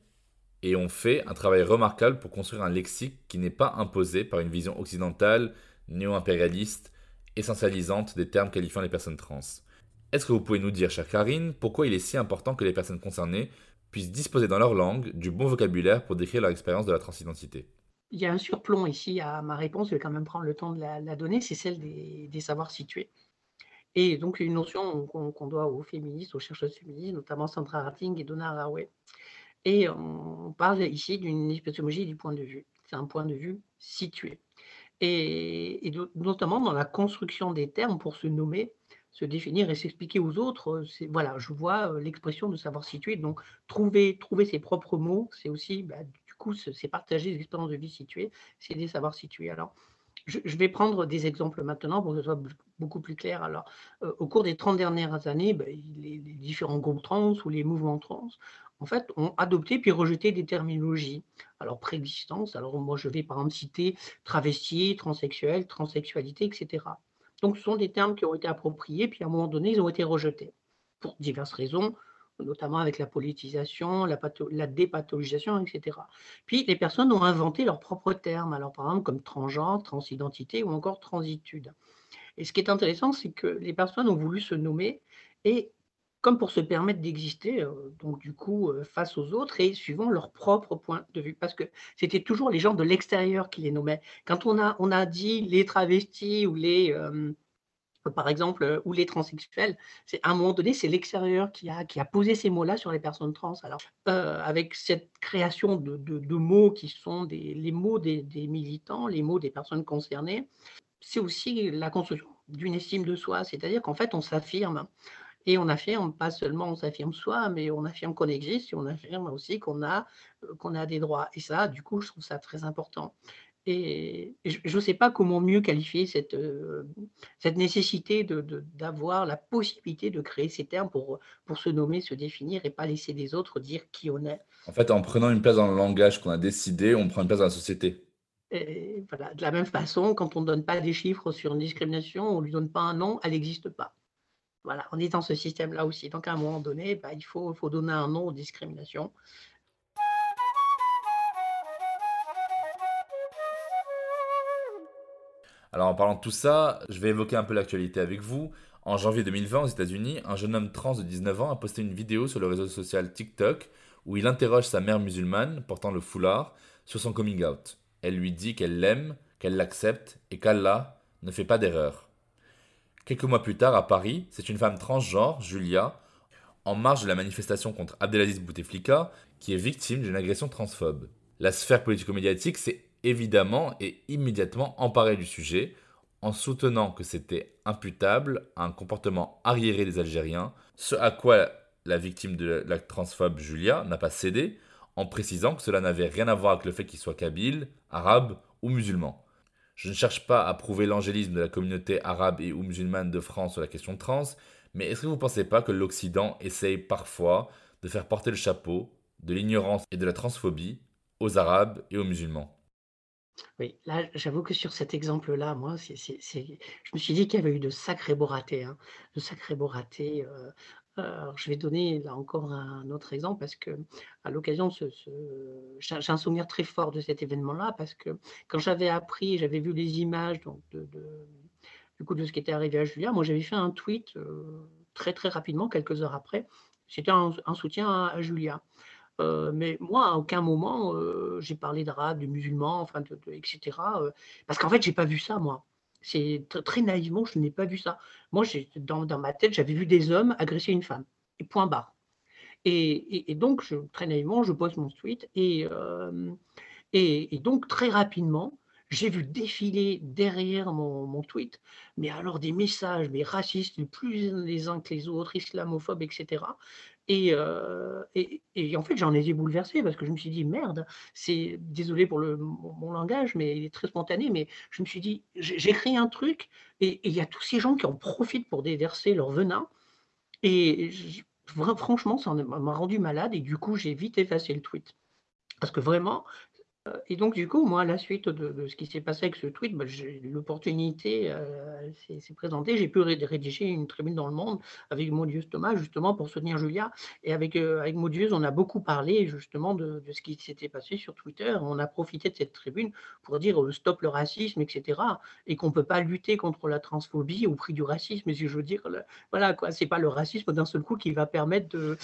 et ont fait un travail remarquable pour construire un lexique qui n'est pas imposé par une vision occidentale, néo-impérialiste, essentialisante des termes qualifiant les personnes trans. Est-ce que vous pouvez nous dire, chère Karine, pourquoi il est si important que les personnes concernées puissent disposer dans leur langue du bon vocabulaire pour décrire leur expérience de la transidentité? Il y a un surplomb ici à ma réponse, je vais quand même prendre le temps de la, donner, c'est celle des, savoirs situés. Et donc une notion qu'on doit aux féministes, aux chercheurs féministes, notamment Sandra Harting et Donna Haraway. Et on parle ici d'une épistémologie du point de vue. C'est un point de vue situé. Et, notamment dans la construction des termes pour se nommer, se définir et s'expliquer aux autres, voilà, je vois euh, l'expression de savoir situer. Donc, trouver, ses propres mots, c'est aussi, bah, du coup, c'est partager des expériences de vie situées, c'est des savoirs situés. Alors, je, vais prendre des exemples maintenant pour que ce soit beaucoup plus clair. Alors, euh, au cours des 30 dernières années, bah, les, différents groupes trans ou les mouvements trans en fait, ont adopté puis rejeté des terminologies. Alors, préexistence, alors moi je vais par exemple citer travesti, transsexuel, transsexualité, etc. Donc, ce sont des termes qui ont été appropriés, puis à un moment donné, ils ont été rejetés pour diverses raisons, notamment avec la politisation, la, la dépathologisation, etc. Puis, les personnes ont inventé leurs propres termes, alors par exemple comme transgenre, transidentité ou encore transitude. Et ce qui est intéressant, c'est que les personnes ont voulu se nommer et comme pour se permettre d'exister, donc du coup, face aux autres et suivant leur propre point de vue. Parce que c'était toujours les gens de l'extérieur qui les nommaient. Quand on a, on a dit les travestis ou les, par exemple, ou les transsexuels, c'est à un moment donné, c'est l'extérieur qui a, qui a posé ces mots-là sur les personnes trans. Alors, avec cette création de, de, mots qui sont des, les mots des militants, les mots des personnes concernées, c'est aussi la construction d'une estime de soi, c'est-à-dire qu'en fait, on s'affirme. Et on affirme, pas seulement on s'affirme soi, mais on affirme qu'on existe et on affirme aussi qu'on a, euh, qu'on a des droits. Et ça, du coup, je trouve ça très important. Et je ne sais pas comment mieux qualifier cette, euh, cette nécessité d'avoir de, la possibilité de créer ces termes pour, pour se nommer, se définir et pas laisser les autres dire qui on est. En fait, en prenant une place dans le langage qu'on a décidé, on prend une place dans la société. Et voilà. De la même façon, quand on ne donne pas des chiffres sur une discrimination, on ne lui donne pas un nom, elle n'existe pas. Voilà, on est dans ce système-là aussi. Donc, à un moment donné, bah, il, faut, faut donner un nom aux discriminations. Alors en parlant de tout ça, je vais évoquer un peu l'actualité avec vous. En janvier 2020 aux États-Unis, un jeune homme trans de 19 ans a posté une vidéo sur le réseau social TikTok où il interroge sa mère musulmane portant le foulard sur son coming out. Elle lui dit qu'elle l'aime, qu'elle l'accepte et qu'Allah ne fait pas d'erreur. Quelques mois plus tard, à Paris, c'est une femme transgenre, Julia, en marge de la manifestation contre Abdelaziz Bouteflika, qui est victime d'une agression transphobe. La sphère politico-médiatique s'est évidemment et immédiatement emparée du sujet, en soutenant que c'était imputable à un comportement arriéré des Algériens, ce à quoi la victime de l'acte transphobe Julia n'a pas cédé, en précisant que cela n'avait rien à voir avec le fait qu'il soit kabyle, arabe ou musulman. Je ne cherche pas à prouver l'angélisme de la communauté arabe et ou musulmane de France sur la question trans, mais est-ce que vous ne pensez pas que l'Occident essaye parfois de faire porter le chapeau de l'ignorance et de la transphobie aux Arabes et aux musulmans? Oui, là, j'avoue que sur cet exemple-là, moi, je me suis dit qu'il y avait eu de sacrés beaux ratés, hein, de sacrés beaux ratés, heu, alors je vais donner là encore un autre exemple parce qu'à l'occasion de ce ce j'ai un souvenir très fort de cet événement-là parce que quand j'avais appris, j'avais vu les images donc de du coup de ce qui était arrivé à Julia, moi j'avais fait un tweet, heu, très, très rapidement, quelques heures après. C'était un soutien à à Julia. Heu, mais moi, à aucun moment, j'ai parlé d'arabe, de musulmans, enfin de de et cetera, heu, parce qu'en fait, j'ai pas vu ça moi. C'est très naïvement, je n'ai pas vu ça. Moi, dans ma tête, j'avais vu des hommes agresser une femme. Et point barre. Et donc très naïvement, je pose mon tweet et hem et donc très rapidement, j'ai vu défiler derrière mon tweet, mais alors des messages, mais racistes, plus les uns que les autres, islamophobes et cetera et heu et en fait, j'en étais bouleversé parce que je me suis dit: «Merde», c'est désolé pour le mon langage, mais il est très spontané, mais je me suis dit: «J'ai j'écris un truc et il y a tous ces gens qui en profitent pour déverser leur venin» et franchement, ça m'a rendu malade et du coup, j'ai vite effacé le tweet. Parce que vraiment, et donc du coup, moi, à la suite de ce qui s'est passé avec ce tweet, bah, l'opportunité, heu, s'est présentée. J'ai pu réd rédiger une tribune dans Le Monde avec Maud Thomas, justement pour soutenir Julia et avec, heu, avec on a beaucoup parlé justement de ce qui s'était passé sur Twitter. On a profité de cette tribune pour dire, heu: «Stop le racisme» et cetera et qu'on ne peut pas lutter contre la transphobie au prix du racisme. Et si je veux dire, le voilà quoi, c'est pas le racisme d'un seul coup qui va permettre de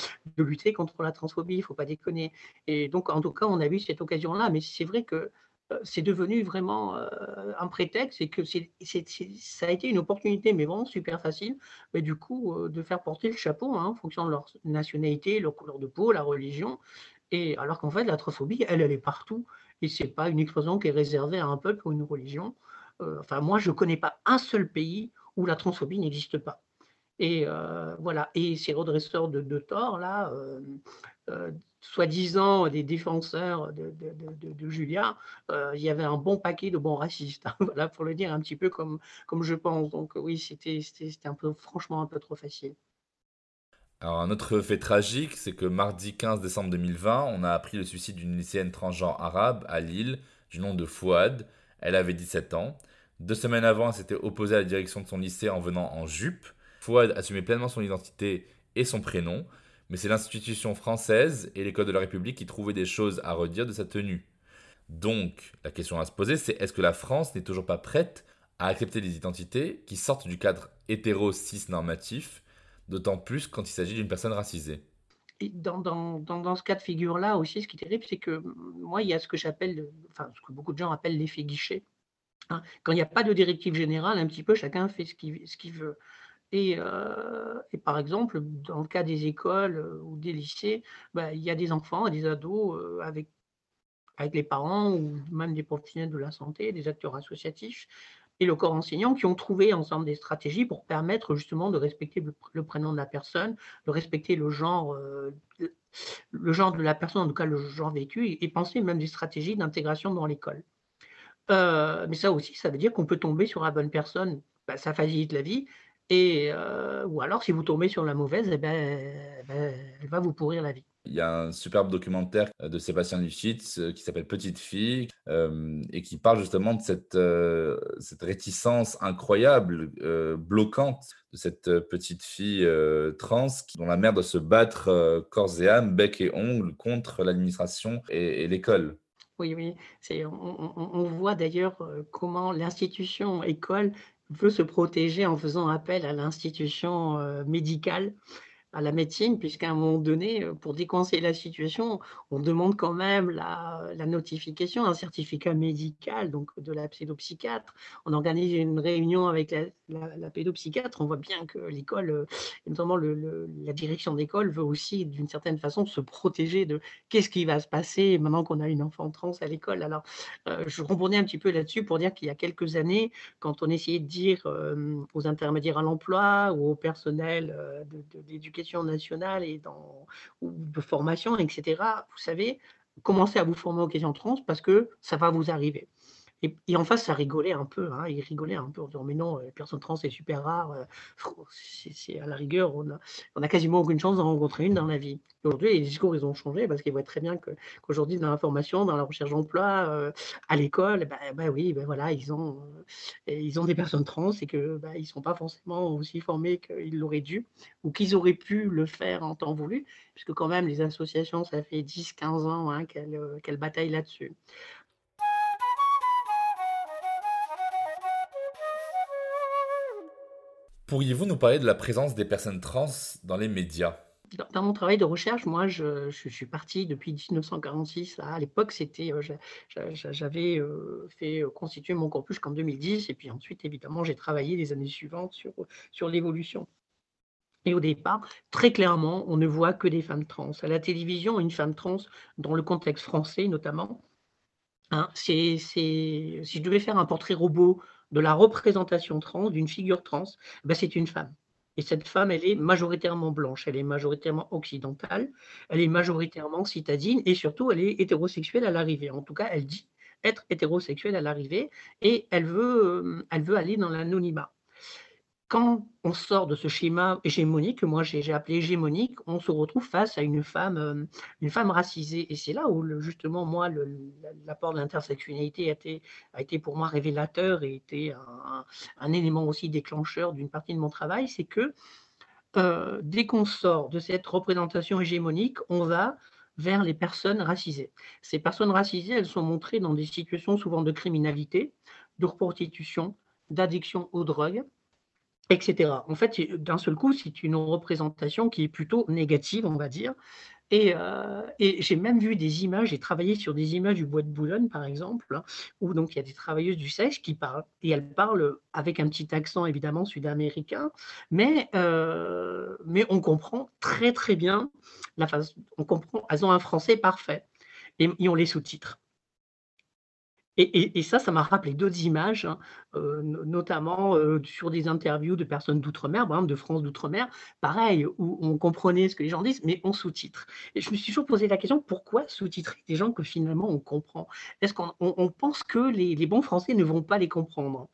lutter contre la transphobie, il faut pas déconner. Et donc en tout cas, on a eu cette occasion-là, mais c'est vrai que, heu, c'est devenu vraiment, heu, un prétexte et que c'est ça a été une opportunité, mais vraiment super facile, mais du coup, heu, de faire porter le chapeau, hein, en fonction de leur nationalité, leur couleur de peau, la religion et alors qu'en fait la transphobie, elle, elle est partout et c'est pas une expression qui est réservée à un peuple ou une religion. Enfin moi, je connais pas un seul pays où la transphobie n'existe pas. Et voilà et ces redresseurs de tort là, soi-disant des défenseurs de Julia, heu, il y avait un bon paquet de bons racistes, hein, voilà pour le dire un petit peu comme comme je pense donc oui, c'était c'était c'était un peu franchement un peu trop facile. Alors, un autre fait tragique, c'est que mardi 15 décembre 2020, on a appris le suicide d'une lycéenne transgenre arabe à Lille, du nom de Fouad. Elle avait 17 ans. Deux semaines avant, elle s'était opposée à la direction de son lycée en venant en jupe. Fouad assumait pleinement son identité et son prénom, mais c'est l'institution française et l'école de la République qui trouvaient des choses à redire de sa tenue. Donc, la question à se poser, c'est est-ce que la France n'est toujours pas prête à accepter des identités qui sortent du cadre hétéro-cis normatif, d'autant plus quand il s'agit d'une personne racisée? Et dans dans dans dans ce cas de figure-là aussi, ce qui est terrible, c'est que, moi, il y a ce que j'appelle, enfin, ce que beaucoup de gens appellent l'effet guichet, hein. Quand il y a pas de directive générale, un petit peu chacun fait ce qu'il ce qu'il veut. Et heu et par exemple, dans le cas des écoles, heu, ou des lycées, bah, il y a des enfants et des ados, heu, avec avec les parents ou même des professionnels de la santé, des acteurs associatifs et le corps enseignant qui ont trouvé ensemble des stratégies pour permettre justement de respecter le pr le prénom de la personne, de respecter le genre, le genre de la personne, en tout cas le genre vécu et penser même des stratégies d'intégration dans l'école. Mais ça aussi, ça veut dire qu'on peut tomber sur la bonne personne, bah, ça facilite la vie et heu, ou alors si vous tombez sur la mauvaise et beh beh, elle va vous pourrir la vie. Il y a un superbe documentaire euh, de Sébastien Lifshitz euh, qui s'appelle Petite fille euh, et qui parle justement de cette, euh, cette réticence incroyable, euh, bloquante de cette euh, petite fille euh, trans dont la mère doit se battre euh, corps et âme, bec et ongles contre l'administration et, et l'école. Oui, oui, on on on on voit d'ailleurs, comment l'institution école veut se protéger en faisant appel à l'institution, heu, médicale à la médecine, puisqu'à un moment donné, heu, pour décoincer la situation, on demande quand même la notification, un certificat médical, donc de la pédopsychiatre. On organise une réunion avec la pédopsychiatre. On voit bien que l'école, et notamment la direction d'école veut aussi, d'une certaine façon, se protéger de qu'est-ce qui va se passer maintenant qu'on a une enfant trans à l'école. Alors, heu, je rebondis un petit peu là-dessus pour dire qu'il y a quelques années, quand on essayait de dire, aux intermédiaires à l'emploi ou au personnel, de l'éducation nationale et dans ou de formation et cetera, vous savez, commencez à vous former aux questions trans parce que ça va vous arriver Et en face, ça rigolait un peu, hein, ils rigolaient un peu en disant: «Mais non, les personnes trans, c'est super rare, heu, c'est à la rigueur, on a quasiment aucune chance d'en rencontrer une dans la vie». Aujourd'hui, les discours, ils ont changé parce qu'ils voient très bien qu'aujourd'hui, dans l'information, dans la recherche d'emploi, heu, à l'école, bah bah oui, bah voilà, ils ont, heu, ils ont des personnes trans et que, bah, ils sont pas forcément aussi formés qu'ils l'auraient dû ou qu'ils auraient pu le faire en temps voulu, puisque quand même les associations, ça fait 10-15 ans, hein, qu'elles bataillent là-dessus. Pourriez-vous nous parler de la présence des personnes trans dans les médias? Dans mon travail de recherche, moi, je suis partie depuis 1946. À l'époque, c'était, j'a j'avais, heu, fait, heu, constituer mon corpus qu'en 2010 et puis ensuite, évidemment, j'ai travaillé les années suivantes sur, sur l'évolution et au départ, très clairement, on ne voit que des femmes trans. À la télévision, une femme trans, dans le contexte français notamment, hein, c'est si je devais faire un portrait robot de la représentation trans, d'une figure trans, bah, c'est une femme. Et cette femme, elle est majoritairement blanche, elle est majoritairement occidentale, elle est majoritairement citadine et surtout elle est hétérosexuelle à l'arrivée. En tout cas, elle dit être hétérosexuelle à l'arrivée et elle veut, veut aller dans l'anonymat. Quand on sort de ce schéma hégémonique, que moi j'ai appelé hégémonique, on se retrouve face à une femme, hem, une femme racisée et c'est là où justement moi l'apport de l'intersectionnalité a été pour moi révélateur et était un un élément aussi déclencheur d'une partie de mon travail. C'est que, heu, dès qu'on sort de cette représentation hégémonique, on va vers les personnes racisées. Ces personnes racisées, elles sont montrées dans des situations souvent de criminalité, de prostitution, d'addiction aux drogues et cetera. En fait, d'un seul coup, c'est une représentation qui est plutôt négative, on va dire et heu et j'ai même vu des images, j'ai travaillé sur des images du bois de Boulogne, par exemple, où donc il y a des travailleuses du sexe qui parlent et elles parlent, avec un petit accent évidemment sud-américain, mais heu, mais on comprend très, très bien la faç on comprend elles ont un français parfait et et on les sous-titre. Et ça, ça m'a rappelé d'autres images, hein, no notamment, heu, sur des interviews de personnes d'outre-mer, par exemple de France d'outre-mer, pareil, où on comprenait ce que les gens disent, mais on sous-titre. Et je me suis toujours posé la question: «Pourquoi sous-titrer des gens que finalement on comprend?» est-ce qu'on on on pense que les bons Français ne vont pas les comprendre?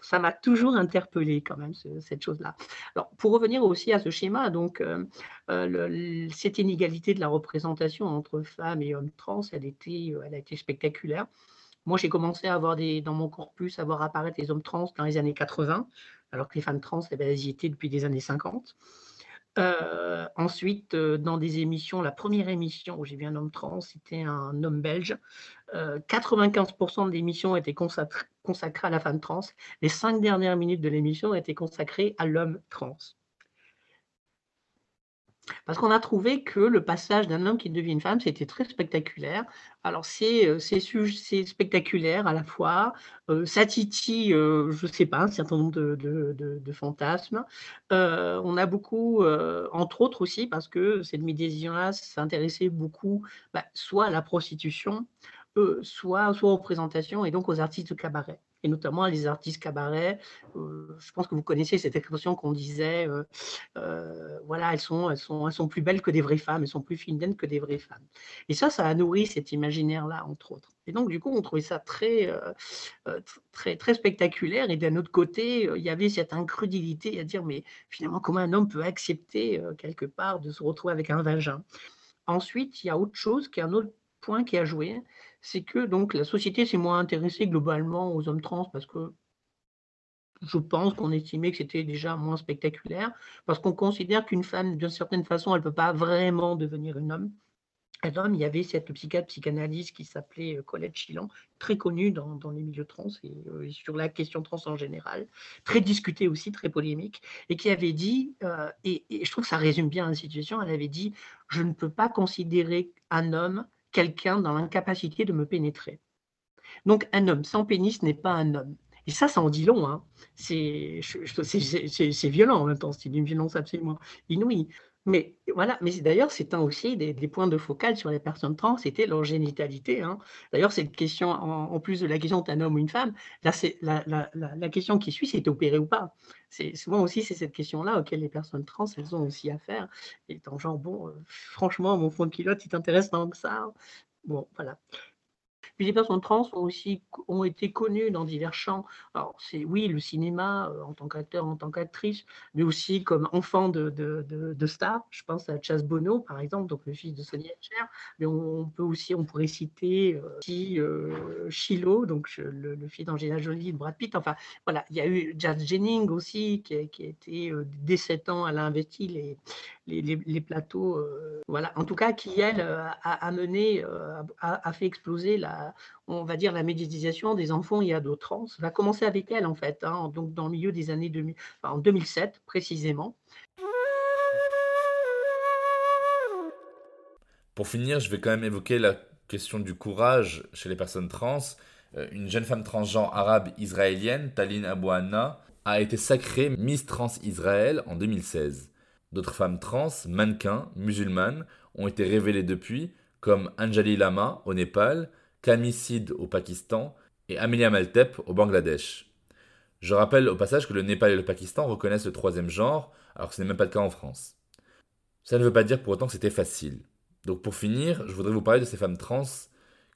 Ça m'a toujours interpellée quand même ce cette chose-là. Alors pour revenir aussi à ce schéma donc, l cette inégalité de la représentation entre femmes et hommes trans, elle était, elle a été spectaculaire. Moi, j'ai commencé à avoir des dans mon corpus, à voir apparaître les hommes trans dans les années 80, alors que les femmes trans, et bah, elles y étaient depuis les années 50. Heu, ensuite, heu, dans des émissions, la première émission où j'ai vu un homme trans, c'était un homme belge. Heu, 95 de l'émission était consacrée à la femme trans. Les 5 dernières minutes de l'émission étaient consacrées à l'homme trans. Parce qu'on a trouvé que le passage d'un homme qui devient une femme, c'était très spectaculaire. Alors c'est, c'est spectaculaire à la fois, heu, ça titille, heu, je sais pas, un certain nombre de de fantasmes. Heu, on a beaucoup, entre autres aussi parce que cette médiation-là s'intéressait beaucoup, bah, soit à la prostitution, soit soit aux représentations et donc aux artistes de cabaret et notamment les artistes cabaret. Heu, je pense que vous connaissez cette expression qu'on disait, heu heu, voilà: «Elles sont elles sont elles sont plus belles que des vraies femmes, elles sont plus féminines que des vraies femmes» et ça, ça a nourri cet imaginaire-là, entre autres et donc du coup, on trouvait ça très, tr très très spectaculaire et d'un autre côté, il y avait cette incrédulité à dire: «Mais finalement, comment un homme peut accepter, quelque part de se retrouver avec un vagin?» Ensuite, il y a autre chose qui est un autre point qui a joué, c'est que donc la société s'est moins intéressée globalement aux hommes trans parce que je pense qu'on estimait que c'était déjà moins spectaculaire, parce qu'on considère qu'une femme, d'une certaine façon, elle peut pas vraiment devenir un homme un homme. Il y avait cette psychiatre, psychanalyste qui s'appelait, heu, Colette Chilan, très connue dans les milieux trans et heu, et sur la question trans en général, très discutée aussi, très polémique et qui avait dit, heu et et je trouve que ça résume bien la situation, elle avait dit: «Je ne peux pas considérer un homme, quelqu'un dans l'incapacité de me pénétrer. Donc un homme sans pénis n'est pas un homme» et ça, ça en dit long, hein. C'est violent en même temps, c'est d'une violence absolument inouïe. Mais voilà, mais d'ailleurs, c'est un aussi des points de focale sur les personnes trans, c'était leur génitalité, hein. D'ailleurs, cette question en en plus de la question: «Tu es un homme ou une femme?» là, c'est la la la question qui suit, c'est: «Tu es opéré ou pas?» c'est souvent aussi, c'est cette question-là auquel les personnes trans, elles ont aussi affaire, étant genre: «Bon, heu, franchement, mon fond de culotte, il t'intéresse tant que ça?» bon, voilà. Puis les personnes trans ont aussi ont été connues dans divers champs. Alors c'est oui, le cinéma, euh, en tant qu'acteur, en tant qu'actrice, mais aussi comme enfant de de de stars. Je pense à Chas Bono, par exemple, donc le fils de Sonny Cher. Mais on peut aussi on pourrait citer, aussi, Shiloh, donc le fils d'Angelina Jolie, de Brad Pitt. Enfin voilà, il y a eu Jazz Jennings aussi qui a qui a été, dès 7 ans, elle a investi les les les plateaux, voilà. En tout cas qui elle, a a mené, a fait exploser la on va dire la médiatisation des enfants et ados trans. Ça a commencé avec elle en fait, hein, donc dans le milieu des années 2000 enfin en 2007 précisément. Pour finir, je vais quand même évoquer la question du courage chez les personnes trans. Euh, une jeune femme transgenre arabe israélienne, Taline Abouanna, a été sacrée Miss Trans Israël en 2016. D'autres femmes trans, mannequins, musulmanes, ont été révélées depuis, comme Anjali Lama au Népal, Kami Sid au Pakistan et Amelia Maltep au Bangladesh. Je rappelle au passage que le Népal et le Pakistan reconnaissent le troisième genre, alors que ce n'est même pas le cas en France. Ça ne veut pas dire pour autant que c'était facile. Donc pour finir, je voudrais vous parler de ces femmes trans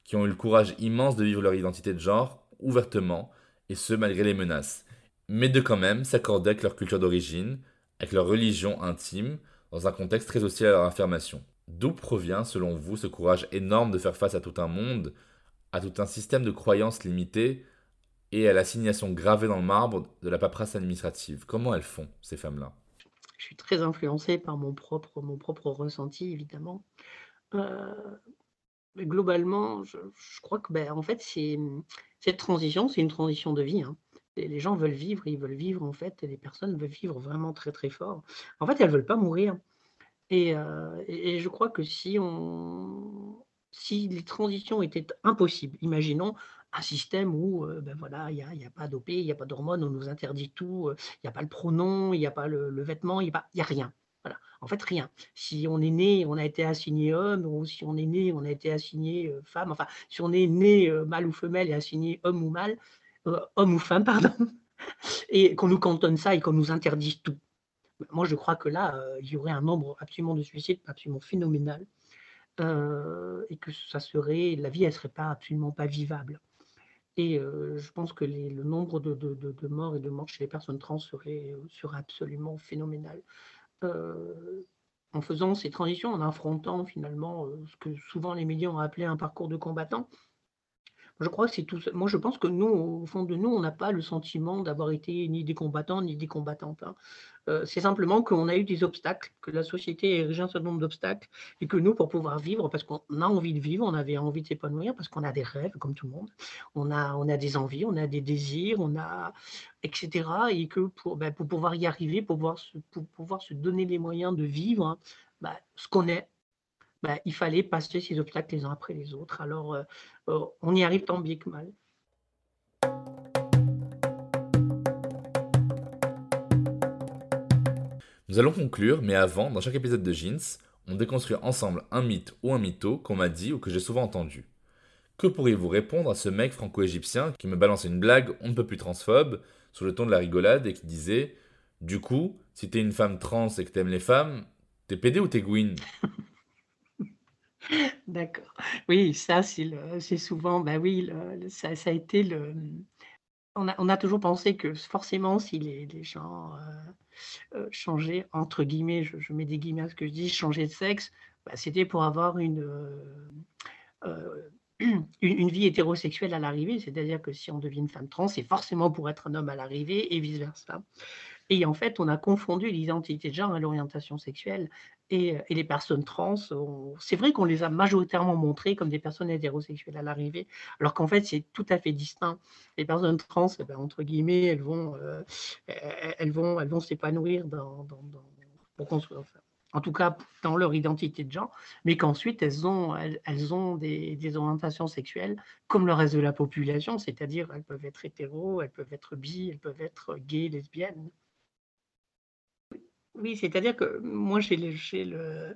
qui ont eu le courage immense de vivre leur identité de genre ouvertement, et ce malgré les menaces, mais de quand même s'accorder avec leur culture d'origine, avec leur religion intime, dans un contexte très hostile à leur affirmation. D'où provient, selon vous, ce courage énorme de faire face à tout un monde, à tout un système de croyances limitées et à l'assignation gravée dans le marbre de la paperasse administrative Comment elles font, ces femmes-là? Je suis très influencée par mon propre, mon propre ressenti, évidemment. Euh, globalement, je, crois que ben, en fait, cette transition, c'est une transition de vie. Hein. Les gens veulent vivre, ils veulent vivre en fait, et les personnes veulent vivre vraiment très très fort. En fait, elles veulent pas mourir. Euh, et, je crois que si on, si les transitions étaient impossibles, imaginons un système où euh, ben voilà, il n'y a, y a, pas d'OP, il n'y a pas d'hormones, on nous interdit tout, euh, il n'y a pas le pronom, il n'y a pas le, vêtement, il n'y a, rien. En fait, rien. Si on est né, on a été assigné homme, ou si on est né, on a été assigné euh, femme, enfin, si on est né mâle ou femelle et assigné homme ou mâle, homme ou femme, pardon, et qu'on nous cantonne ça et qu'on nous interdise tout. Moi, je crois que là, il y aurait un nombre absolument de suicides, absolument phénoménal, et que ça serait, la vie, elle serait pas absolument pas vivable. Et je pense que le nombre de, morts et de morts chez les personnes trans serait, serait absolument phénoménal. Euh, en faisant ces transitions, en affrontant finalement euh, ce que souvent les médias ont appelé un parcours de combattant, je crois que c'est tout. Moi, je pense que nous, au fond de nous, on n'a pas le sentiment d'avoir été ni des combattants ni des combattantes. Hein. Euh, c'est simplement qu'on a eu des obstacles, que la société a un certain nombre d'obstacles, et que nous, pour pouvoir vivre, parce qu'on a envie de vivre, on avait envie de s'épanouir, parce qu'on a des rêves, comme tout le monde, on a, on a des envies, on a des désirs, on a, etc. Et que pour, ben, pour pouvoir y arriver, pour pouvoir, se, pouvoir se donner les moyens de vivre hein, ben, ce qu'on est, ben, il fallait passer ces obstacles les uns après les autres. Alors, euh, euh, on y arrive tant bien que mal. Nous allons conclure, mais avant, dans chaque épisode de Jeans, on déconstruit ensemble un mythe ou un mytho qu'on m'a dit ou que j'ai souvent entendu. Que pourriez-vous répondre à ce mec franco-égyptien qui me balançait une blague on ne peut plus transphobe, sur le ton de la rigolade, et qui disait Du coup, si t'es une femme trans et que t'aimes les femmes, t'es pédé ou t'es gouine? D'accord. Oui, ça, c'est souvent, bah oui, ça, a été le. On a, toujours pensé que forcément, si les, gens euh, euh, changeaient, entre guillemets, je, mets des guillemets à ce que je dis, changer de sexe, bah, c'était pour avoir une, euh, une, vie hétérosexuelle à l'arrivée. C'est-à-dire que si on devient une femme trans, c'est forcément pour être un homme à l'arrivée et vice-versa. Et en fait, on a confondu l'identité de genre et l'orientation sexuelle. Et, euh, les personnes trans, c'est vrai qu'on les a majoritairement montrées comme des personnes hétérosexuelles à l'arrivée, alors qu'en fait, c'est tout à fait distinct. Les personnes trans, eh ben, entre guillemets, elles vont, euh, elles vont, elles vont s'épanouir dans, dans, dans, en tout cas dans leur identité de genre, mais qu'ensuite elles ont, elles, ont des, orientations sexuelles comme le reste de la population, c'est-à-dire elles peuvent être hétéros, elles peuvent être bi, elles peuvent être gays, lesbiennes. Oui, c'est-à-dire que moi, j'ai euh,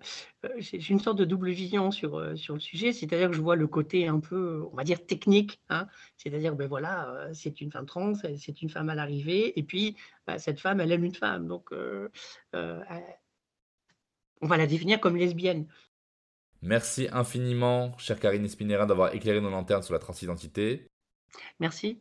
une sorte de double vision sur, euh, sur le sujet, c'est-à-dire que je vois le côté un peu, on va dire, technique, hein. c'est-à-dire, ben voilà, euh, c'est une femme trans, c'est une femme à l'arrivée, et puis bah, cette femme, elle aime une femme, donc on va la définir comme lesbienne. Merci infiniment, chère Karine Spinera, d'avoir éclairé nos lanternes sur la transidentité. Merci.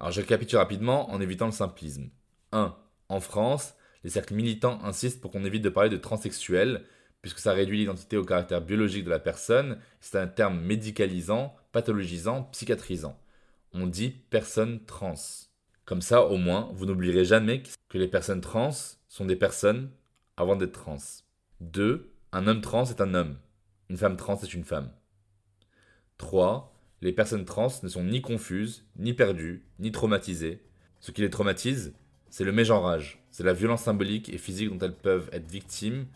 Alors je récapitule rapidement en évitant le simplisme. 1. En France, les cercles militants insistent pour qu'on évite de parler de transsexuel, puisque ça réduit l'identité au caractère biologique de la personne, c'est un terme médicalisant, pathologisant, psychiatrisant. On dit personne trans. Comme ça, au moins, vous n'oublierez jamais que les personnes trans sont des personnes avant d'être trans. 2. Un homme trans est un homme. Une femme trans est une femme. 3 les personnes trans ne sont ni confuses, ni perdues, ni traumatisées. Ce qui les traumatise, c'est le mégenrage, c'est la violence symbolique et physique dont elles peuvent être victimes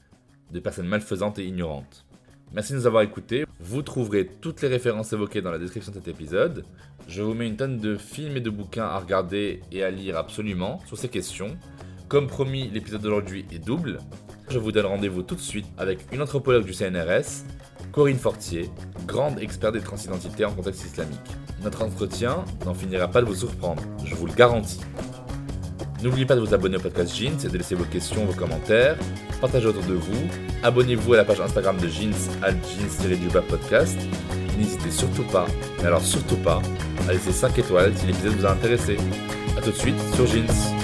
de personnes malfaisantes et ignorantes. Merci de nous avoir écoutés. Vous trouverez toutes les références évoquées dans la description de cet épisode. Je vous mets une tonne de films et de bouquins à regarder et à lire absolument sur ces questions. Comme promis, l'épisode d'aujourd'hui est double. Je vous donne rendez-vous tout de suite avec une anthropologue du CNRS Corinne Fortier, grande experte des transidentités en contexte islamique. Notre entretien n'en finira pas de vous surprendre, je vous le garantis. N'oubliez pas de vous abonner au podcast Jeans et de laisser vos questions, vos commentaires, partagez autour de vous, abonnez-vous à la page Instagram de Jeans, à jeans podcast. N'hésitez surtout pas, mais alors surtout pas, à laisser 5 étoiles si l'épisode vous a intéressé. A tout de suite sur Jeans.